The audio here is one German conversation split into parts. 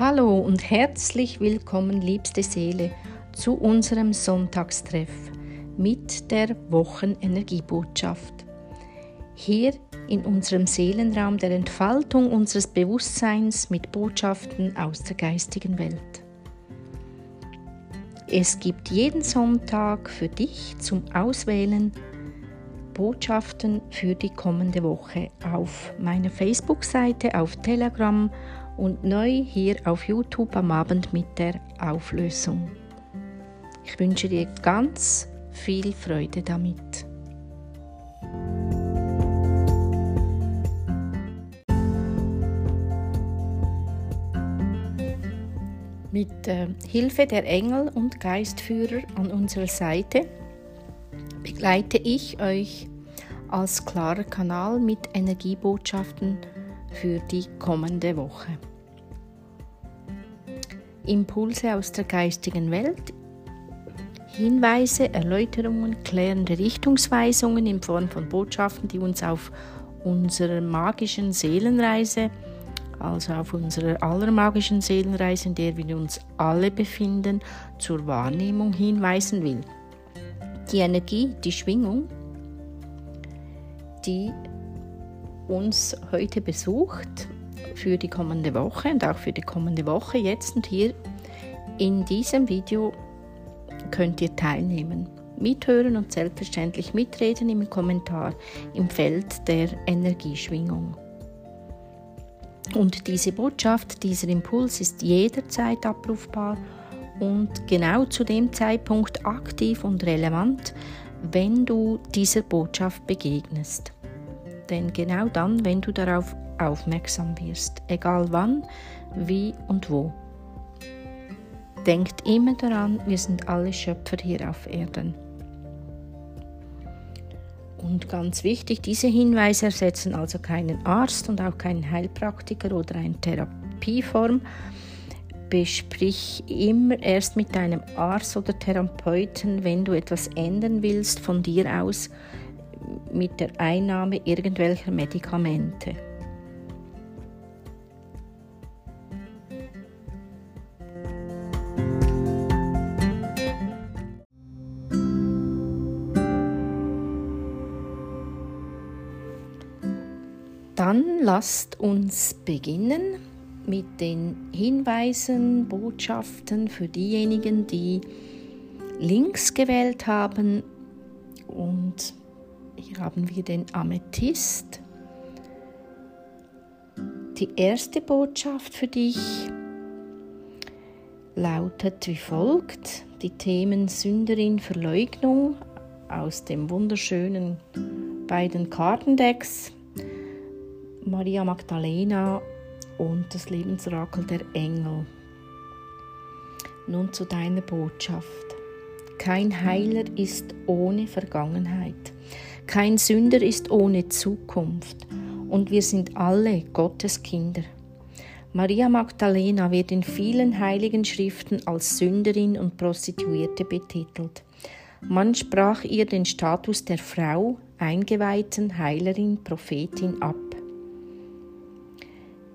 Hallo und herzlich willkommen, liebste Seele, zu unserem Sonntagstreff mit der Wochenenergiebotschaft. Hier in unserem Seelenraum der Entfaltung unseres Bewusstseins mit Botschaften aus der geistigen Welt. Es gibt jeden Sonntag für dich zum Auswählen Botschaften für die kommende Woche auf meiner Facebook-Seite, auf Telegram und neu hier auf YouTube am Abend mit der Auflösung. Ich wünsche dir ganz viel Freude damit. Mit äh, Hilfe der Engel und Geistführer an unserer Seite begleite ich euch als klarer Kanal mit Energiebotschaften für die kommende Woche. Impulse aus der geistigen Welt, Hinweise, Erläuterungen, klärende Richtungsweisungen in Form von Botschaften, die uns auf unserer magischen Seelenreise, also auf unserer allermagischen Seelenreise, in der wir uns alle befinden, zur Wahrnehmung hinweisen will. Die Energie, die Schwingung, die uns heute besucht für die kommende Woche und auch für die kommende Woche jetzt und hier in diesem Video könnt ihr teilnehmen, mithören und selbstverständlich mitreden im Kommentar im Feld der Energieschwingung. Und diese Botschaft, dieser Impuls ist jederzeit abrufbar und genau zu dem Zeitpunkt aktiv und relevant, wenn du dieser Botschaft begegnest. Denn genau dann, wenn du darauf aufmerksam wirst, egal wann, wie und wo. Denkt immer daran, wir sind alle Schöpfer hier auf Erden. Und ganz wichtig, diese Hinweise ersetzen also keinen Arzt und auch keinen Heilpraktiker oder eine Therapieform. Besprich immer erst mit deinem Arzt oder Therapeuten, wenn du etwas ändern willst von dir aus mit der Einnahme irgendwelcher Medikamente. Lasst uns beginnen mit den Hinweisen, Botschaften für diejenigen, die links gewählt haben. Und hier haben wir den Amethyst. Die erste Botschaft für dich lautet wie folgt. Die Themen Sünderin, Verleugnung aus dem wunderschönen beiden Kartendecks Maria Magdalena und das Lebensrakel der Engel. Nun zu deiner Botschaft. Kein Heiler ist ohne Vergangenheit. Kein Sünder ist ohne Zukunft. Und wir sind alle Gottes Kinder. Maria Magdalena wird in vielen heiligen Schriften als Sünderin und Prostituierte betitelt. Man sprach ihr den Status der Frau, Eingeweihten, Heilerin, Prophetin ab.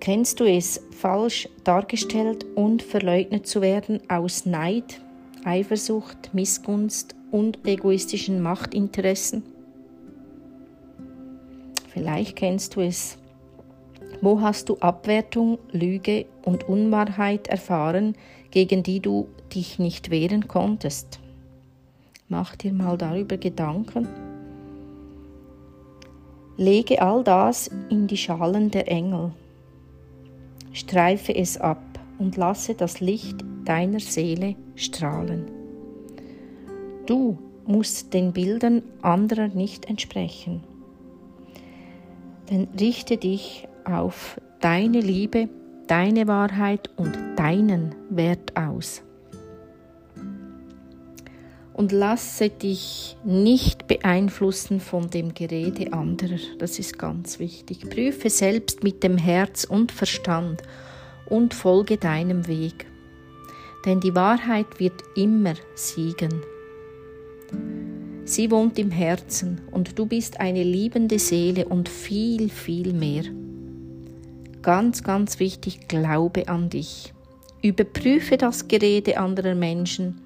Kennst du es, falsch dargestellt und verleugnet zu werden aus Neid, Eifersucht, Missgunst und egoistischen Machtinteressen? Vielleicht kennst du es. Wo hast du Abwertung, Lüge und Unwahrheit erfahren, gegen die du dich nicht wehren konntest? Mach dir mal darüber Gedanken. Lege all das in die Schalen der Engel streife es ab und lasse das Licht deiner Seele strahlen. Du musst den Bildern anderer nicht entsprechen, denn richte dich auf deine Liebe, deine Wahrheit und deinen Wert aus und lasse dich nicht beeinflussen von dem Gerede anderer. Das ist ganz wichtig. Prüfe selbst mit dem Herz und Verstand und folge deinem Weg. Denn die Wahrheit wird immer siegen. Sie wohnt im Herzen und du bist eine liebende Seele und viel, viel mehr. Ganz, ganz wichtig, glaube an dich. Überprüfe das Gerede anderer Menschen.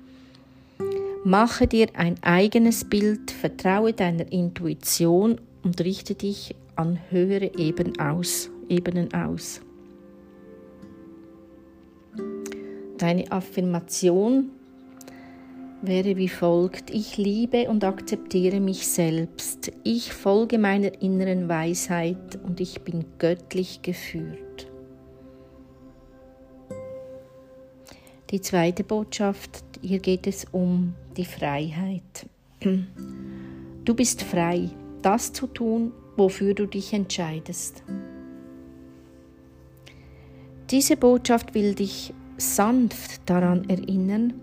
Mache dir ein eigenes Bild, vertraue deiner Intuition und richte dich an höhere Ebenen aus. Ebenen aus. Deine Affirmation wäre wie folgt. Ich liebe und akzeptiere mich selbst. Ich folge meiner inneren Weisheit und ich bin göttlich geführt. Die zweite Botschaft, hier geht es um die Freiheit. Du bist frei, das zu tun, wofür du dich entscheidest. Diese Botschaft will dich sanft daran erinnern,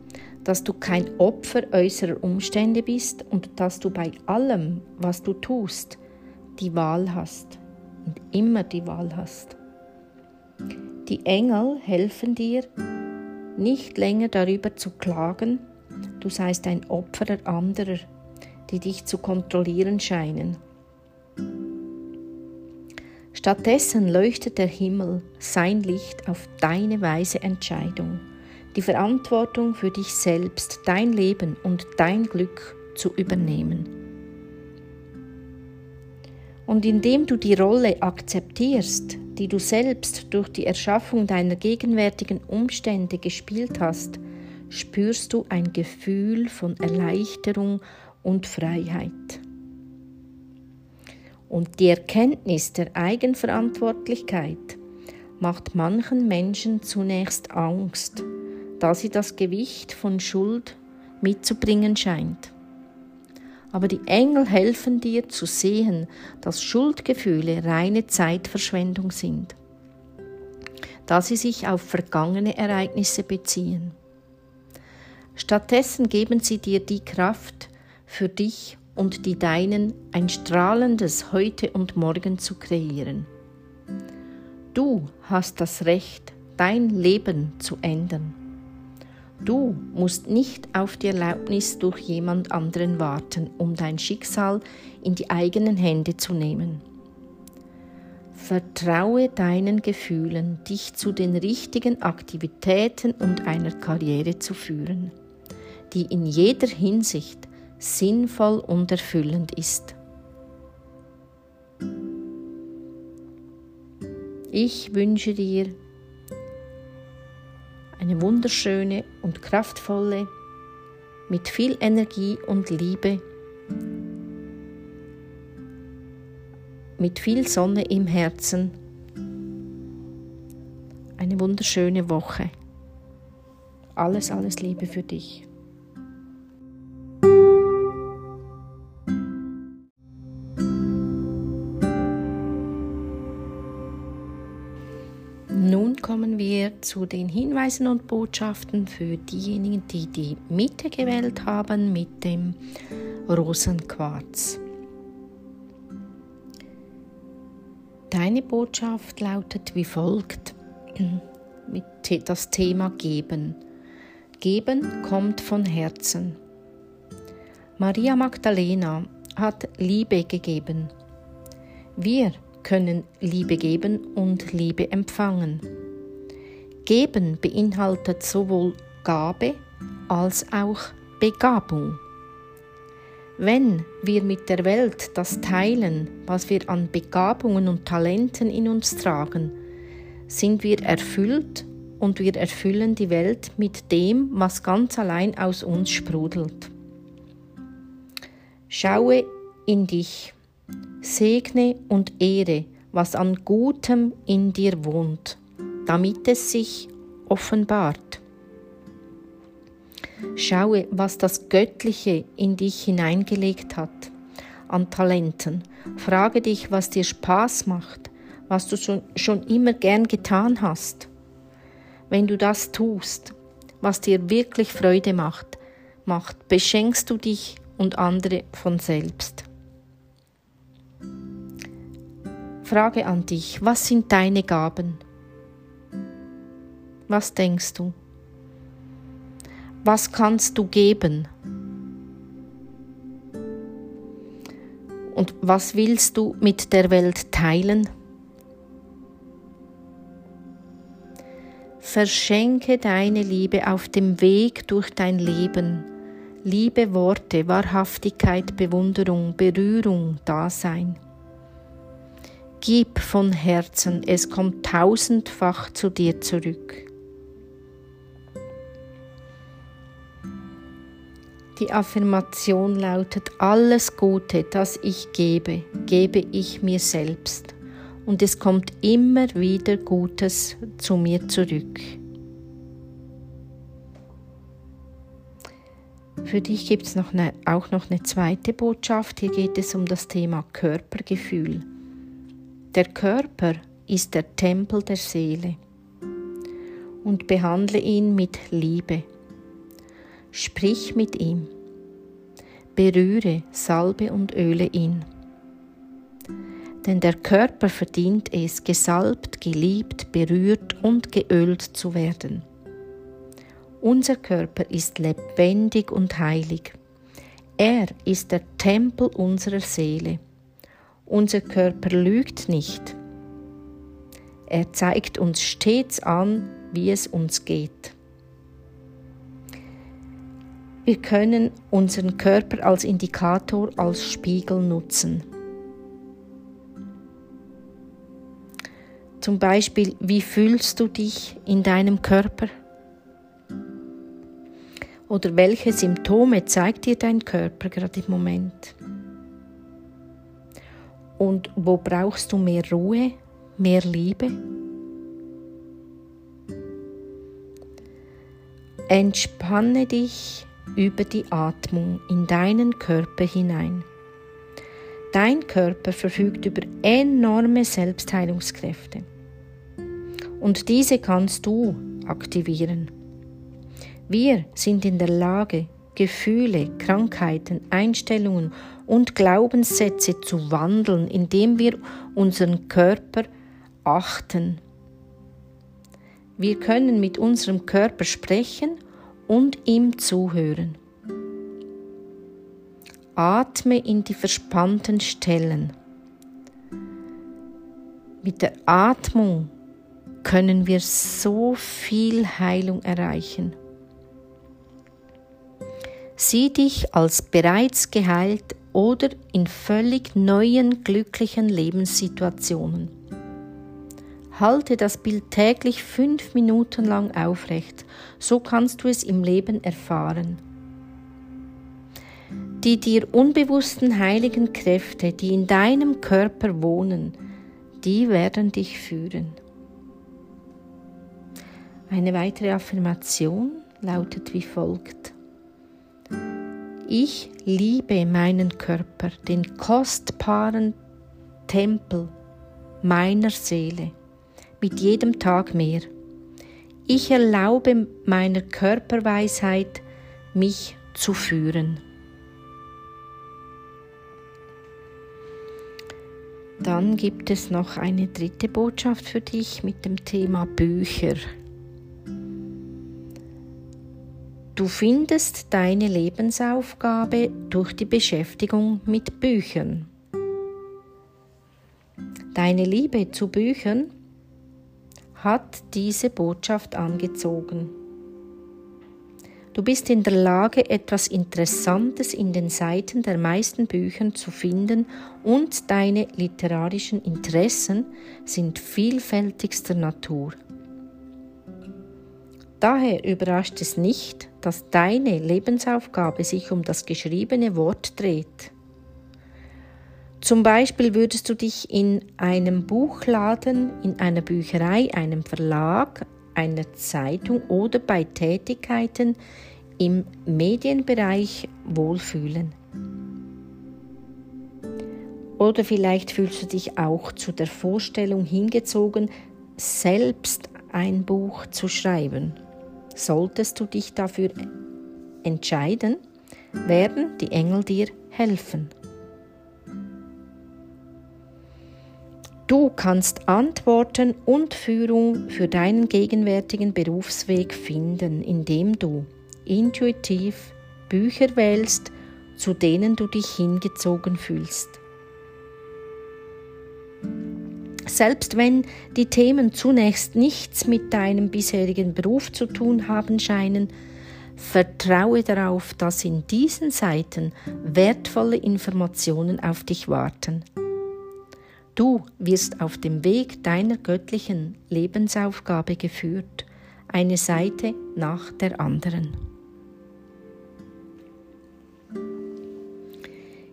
dass du kein Opfer äußerer Umstände bist und dass du bei allem, was du tust, die Wahl hast und immer die Wahl hast. Die Engel helfen dir, nicht länger darüber zu klagen, du seist ein Opfer anderer, die dich zu kontrollieren scheinen. Stattdessen leuchtet der Himmel sein Licht auf deine weise Entscheidung, die Verantwortung für dich selbst, dein Leben und dein Glück zu übernehmen. Und indem du die Rolle akzeptierst, die du selbst durch die Erschaffung deiner gegenwärtigen Umstände gespielt hast, spürst du ein Gefühl von Erleichterung und Freiheit. Und die Erkenntnis der Eigenverantwortlichkeit macht manchen Menschen zunächst Angst, da sie das Gewicht von Schuld mitzubringen scheint. Aber die Engel helfen dir zu sehen, dass Schuldgefühle reine Zeitverschwendung sind, da sie sich auf vergangene Ereignisse beziehen. Stattdessen geben sie dir die Kraft, für dich und die Deinen ein strahlendes Heute und Morgen zu kreieren. Du hast das Recht, dein Leben zu ändern. Du musst nicht auf die Erlaubnis durch jemand anderen warten, um dein Schicksal in die eigenen Hände zu nehmen. Vertraue deinen Gefühlen, dich zu den richtigen Aktivitäten und einer Karriere zu führen, die in jeder Hinsicht sinnvoll und erfüllend ist. Ich wünsche dir eine wunderschöne und kraftvolle, mit viel Energie und Liebe, mit viel Sonne im Herzen, eine wunderschöne Woche. Alles, alles Liebe für dich. Zu den Hinweisen und Botschaften für diejenigen, die die Mitte gewählt haben mit dem Rosenquarz. Deine Botschaft lautet wie folgt mit das Thema Geben. Geben kommt von Herzen. Maria Magdalena hat Liebe gegeben. Wir können Liebe geben und Liebe empfangen. Geben beinhaltet sowohl Gabe als auch Begabung. Wenn wir mit der Welt das teilen, was wir an Begabungen und Talenten in uns tragen, sind wir erfüllt und wir erfüllen die Welt mit dem, was ganz allein aus uns sprudelt. Schaue in dich, segne und ehre, was an Gutem in dir wohnt damit es sich offenbart. Schaue, was das Göttliche in dich hineingelegt hat an Talenten. Frage dich, was dir Spaß macht, was du schon immer gern getan hast. Wenn du das tust, was dir wirklich Freude macht, macht, beschenkst du dich und andere von selbst. Frage an dich, was sind deine Gaben? Was denkst du? Was kannst du geben? Und was willst du mit der Welt teilen? verschenke deine Liebe auf dem Weg durch dein Leben. Liebe Worte, Wahrhaftigkeit, Bewunderung, Berührung, Dasein. Gib von Herzen, es kommt tausendfach zu dir zurück. Die Affirmation lautet, alles Gute, das ich gebe, gebe ich mir selbst. Und es kommt immer wieder Gutes zu mir zurück. Für dich gibt es eine, auch noch eine zweite Botschaft. Hier geht es um das Thema Körpergefühl. Der Körper ist der Tempel der Seele und behandle ihn mit Liebe. Sprich mit ihm. Berühre, salbe und öle ihn. Denn der Körper verdient es, gesalbt, geliebt, berührt und geölt zu werden. Unser Körper ist lebendig und heilig. Er ist der Tempel unserer Seele. Unser Körper lügt nicht. Er zeigt uns stets an, wie es uns geht. Wir können unseren Körper als Indikator, als Spiegel nutzen. Zum Beispiel, wie fühlst du dich in deinem Körper? Oder welche Symptome zeigt dir dein Körper gerade im Moment? Und wo brauchst du mehr Ruhe, mehr Liebe? Entspanne dich über die Atmung in deinen Körper hinein. Dein Körper verfügt über enorme Selbstheilungskräfte. Und diese kannst du aktivieren. Wir sind in der Lage, Gefühle, Krankheiten, Einstellungen und Glaubenssätze zu wandeln, indem wir unseren Körper achten. Wir können mit unserem Körper sprechen und ihm zuhören. Atme in die verspannten Stellen. Mit der Atmung können wir so viel Heilung erreichen. Sieh dich als bereits geheilt oder in völlig neuen, glücklichen Lebenssituationen. Halte das Bild täglich fünf Minuten lang aufrecht, so kannst du es im Leben erfahren. Die dir unbewussten heiligen Kräfte, die in deinem Körper wohnen, die werden dich führen. Eine weitere Affirmation lautet wie folgt. Ich liebe meinen Körper, den kostbaren Tempel meiner Seele mit jedem Tag mehr. Ich erlaube meiner Körperweisheit, mich zu führen. Dann gibt es noch eine dritte Botschaft für dich mit dem Thema Bücher. Du findest deine Lebensaufgabe durch die Beschäftigung mit Büchern. Deine Liebe zu Büchern hat diese Botschaft angezogen. Du bist in der Lage, etwas Interessantes in den Seiten der meisten Bücher zu finden und deine literarischen Interessen sind vielfältigster Natur. Daher überrascht es nicht, dass deine Lebensaufgabe sich um das geschriebene Wort dreht. Zum Beispiel würdest du dich in einem Buchladen, in einer Bücherei, einem Verlag, einer Zeitung oder bei Tätigkeiten im Medienbereich wohlfühlen. Oder vielleicht fühlst du dich auch zu der Vorstellung hingezogen, selbst ein Buch zu schreiben. Solltest du dich dafür entscheiden, werden die Engel dir helfen. Du kannst Antworten und Führung für deinen gegenwärtigen Berufsweg finden, indem du intuitiv Bücher wählst, zu denen du dich hingezogen fühlst. Selbst wenn die Themen zunächst nichts mit deinem bisherigen Beruf zu tun haben scheinen, vertraue darauf, dass in diesen Seiten wertvolle Informationen auf dich warten. Du wirst auf dem Weg deiner göttlichen Lebensaufgabe geführt, eine Seite nach der anderen.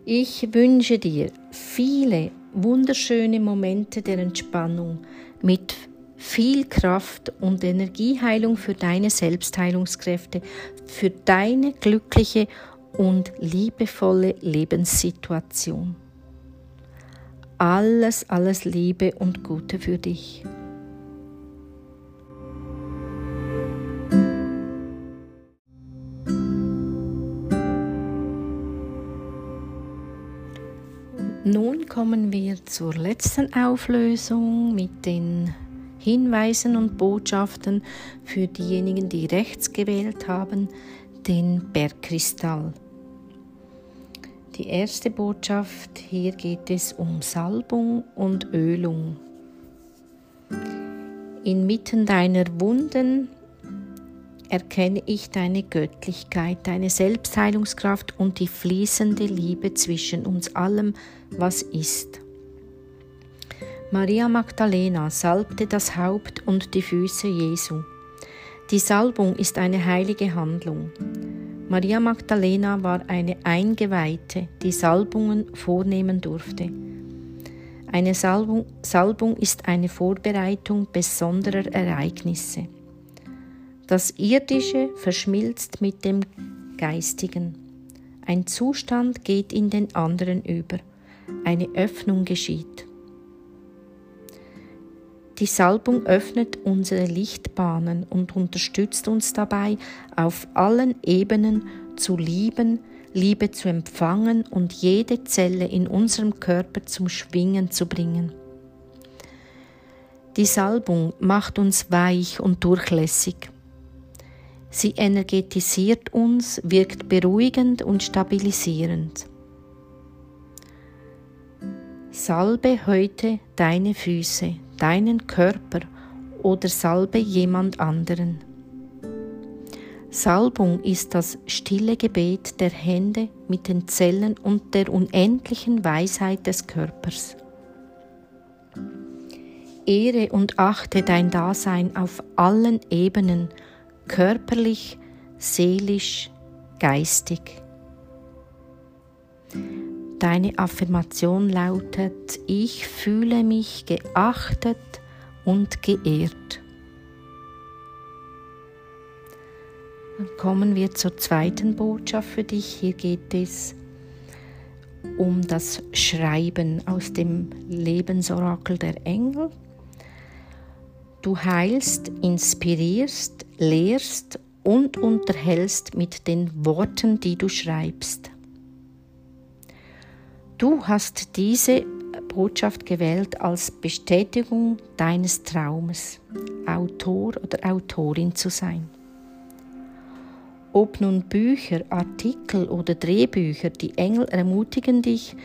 Ich wünsche dir viele wunderschöne Momente der Entspannung mit viel Kraft und Energieheilung für deine Selbstheilungskräfte, für deine glückliche und liebevolle Lebenssituation. Alles, alles Liebe und Gute für dich. Nun kommen wir zur letzten Auflösung mit den Hinweisen und Botschaften für diejenigen, die rechts gewählt haben, den Bergkristall. Die erste Botschaft, hier geht es um Salbung und Ölung. Inmitten deiner Wunden erkenne ich deine Göttlichkeit, deine Selbstheilungskraft und die fließende Liebe zwischen uns allem, was ist. Maria Magdalena salbte das Haupt und die Füße Jesu. Die Salbung ist eine heilige Handlung. Maria Magdalena war eine Eingeweihte, die Salbungen vornehmen durfte. Eine Salbung, Salbung ist eine Vorbereitung besonderer Ereignisse. Das Irdische verschmilzt mit dem Geistigen. Ein Zustand geht in den anderen über. Eine Öffnung geschieht. Die Salbung öffnet unsere Lichtbahnen und unterstützt uns dabei, auf allen Ebenen zu lieben, Liebe zu empfangen und jede Zelle in unserem Körper zum Schwingen zu bringen. Die Salbung macht uns weich und durchlässig. Sie energetisiert uns, wirkt beruhigend und stabilisierend. Salbe heute deine Füße, deinen Körper oder salbe jemand anderen. Salbung ist das stille Gebet der Hände mit den Zellen und der unendlichen Weisheit des Körpers. Ehre und achte dein Dasein auf allen Ebenen körperlich, seelisch, geistig. Deine Affirmation lautet, ich fühle mich geachtet und geehrt. Dann kommen wir zur zweiten Botschaft für dich. Hier geht es um das Schreiben aus dem Lebensorakel der Engel. Du heilst, inspirierst, lehrst und unterhältst mit den Worten, die du schreibst. Du hast diese Botschaft gewählt als Bestätigung deines Traumes, Autor oder Autorin zu sein. Ob nun Bücher, Artikel oder Drehbücher, die Engel ermutigen dich,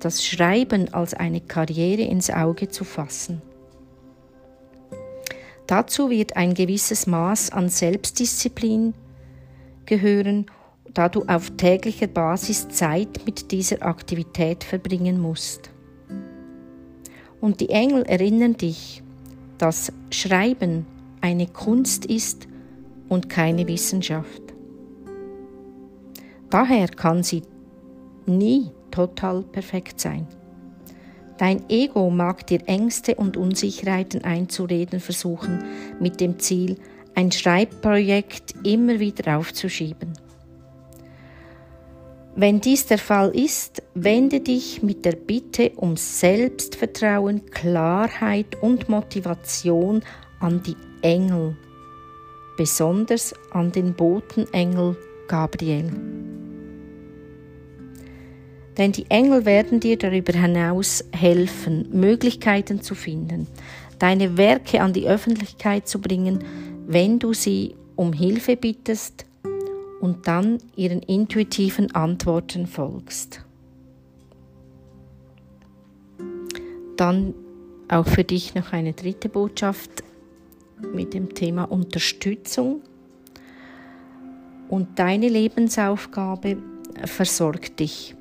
das Schreiben als eine Karriere ins Auge zu fassen. Dazu wird ein gewisses Maß an Selbstdisziplin gehören, da du auf täglicher Basis Zeit mit dieser Aktivität verbringen musst. Und die Engel erinnern dich, dass Schreiben eine Kunst ist und keine Wissenschaft. Daher kann sie nie total perfekt sein. Dein Ego mag dir Ängste und Unsicherheiten einzureden versuchen, mit dem Ziel, ein Schreibprojekt immer wieder aufzuschieben. Wenn dies der Fall ist, wende dich mit der Bitte um Selbstvertrauen, Klarheit und Motivation an die Engel, besonders an den Botenengel Gabriel. Denn die Engel werden dir darüber hinaus helfen, Möglichkeiten zu finden, deine Werke an die Öffentlichkeit zu bringen, wenn du sie um Hilfe bittest und dann ihren intuitiven Antworten folgst. Dann auch für dich noch eine dritte Botschaft mit dem Thema Unterstützung. Und deine Lebensaufgabe versorgt dich.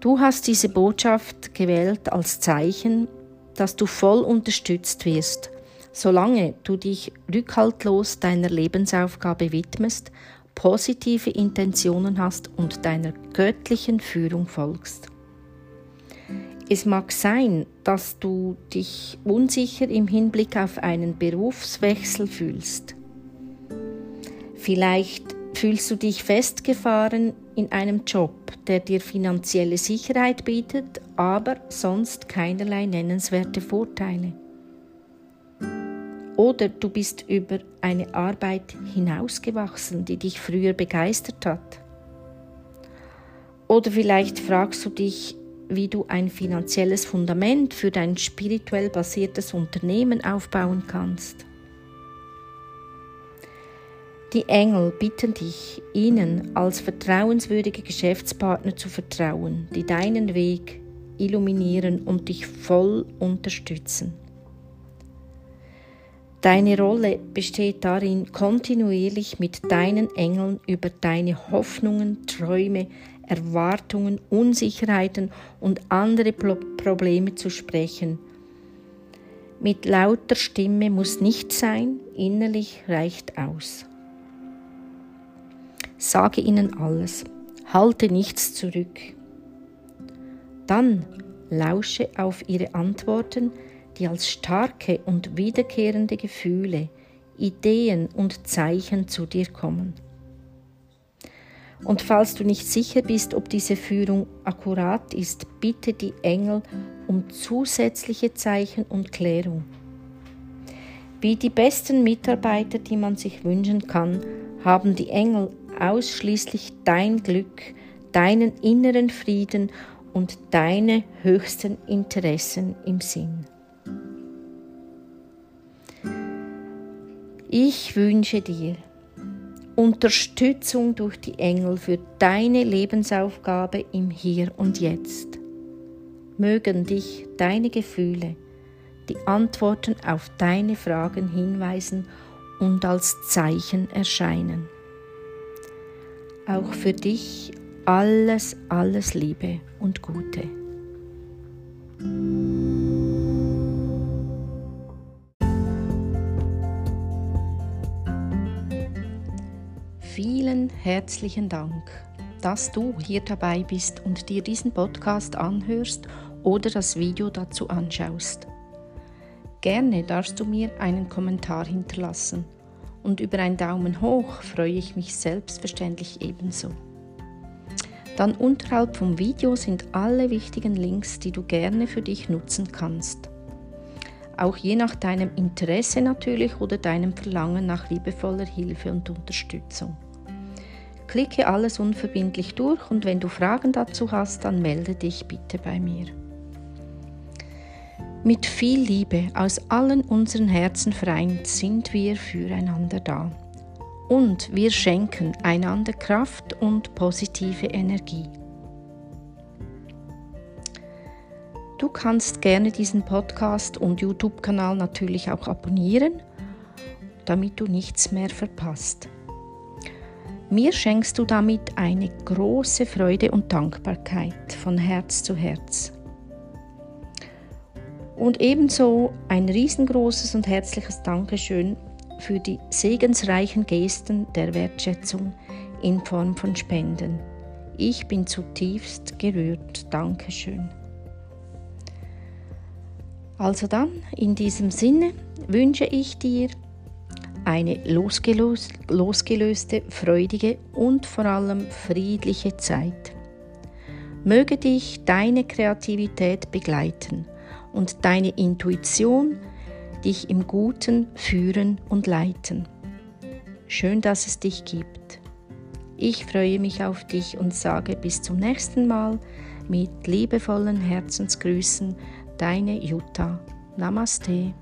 Du hast diese Botschaft gewählt als Zeichen, dass du voll unterstützt wirst, solange du dich rückhaltlos deiner Lebensaufgabe widmest, positive Intentionen hast und deiner göttlichen Führung folgst. Es mag sein, dass du dich unsicher im Hinblick auf einen Berufswechsel fühlst. Vielleicht fühlst du dich festgefahren in einem Job, der dir finanzielle Sicherheit bietet, aber sonst keinerlei nennenswerte Vorteile. Oder du bist über eine Arbeit hinausgewachsen, die dich früher begeistert hat. Oder vielleicht fragst du dich, wie du ein finanzielles Fundament für dein spirituell basiertes Unternehmen aufbauen kannst. Die Engel bitten dich, ihnen als vertrauenswürdige Geschäftspartner zu vertrauen, die deinen Weg illuminieren und dich voll unterstützen. Deine Rolle besteht darin, kontinuierlich mit deinen Engeln über deine Hoffnungen, Träume, Erwartungen, Unsicherheiten und andere Probleme zu sprechen. Mit lauter Stimme muss nicht sein, innerlich reicht aus. Sage ihnen alles, halte nichts zurück. Dann lausche auf ihre Antworten, die als starke und wiederkehrende Gefühle, Ideen und Zeichen zu dir kommen. Und falls du nicht sicher bist, ob diese Führung akkurat ist, bitte die Engel um zusätzliche Zeichen und Klärung. Wie die besten Mitarbeiter, die man sich wünschen kann, haben die Engel ausschließlich dein Glück, deinen inneren Frieden und deine höchsten Interessen im Sinn. Ich wünsche dir Unterstützung durch die Engel für deine Lebensaufgabe im Hier und Jetzt. Mögen dich deine Gefühle, die Antworten auf deine Fragen hinweisen und als Zeichen erscheinen. Auch für dich alles, alles Liebe und Gute. Herzlichen Dank, dass du hier dabei bist und dir diesen Podcast anhörst oder das Video dazu anschaust. Gerne darfst du mir einen Kommentar hinterlassen und über einen Daumen hoch freue ich mich selbstverständlich ebenso. Dann unterhalb vom Video sind alle wichtigen Links, die du gerne für dich nutzen kannst. Auch je nach deinem Interesse natürlich oder deinem Verlangen nach liebevoller Hilfe und Unterstützung. Klicke alles unverbindlich durch und wenn du Fragen dazu hast, dann melde dich bitte bei mir. Mit viel Liebe aus allen unseren Herzen vereint sind wir füreinander da. Und wir schenken einander Kraft und positive Energie. Du kannst gerne diesen Podcast und YouTube-Kanal natürlich auch abonnieren, damit du nichts mehr verpasst. Mir schenkst du damit eine große Freude und Dankbarkeit von Herz zu Herz. Und ebenso ein riesengroßes und herzliches Dankeschön für die segensreichen Gesten der Wertschätzung in Form von Spenden. Ich bin zutiefst gerührt. Dankeschön. Also dann, in diesem Sinne wünsche ich dir eine losgelöste, losgelöste, freudige und vor allem friedliche Zeit. Möge dich deine Kreativität begleiten und deine Intuition dich im Guten führen und leiten. Schön, dass es dich gibt. Ich freue mich auf dich und sage bis zum nächsten Mal mit liebevollen Herzensgrüßen, deine Jutta. Namaste.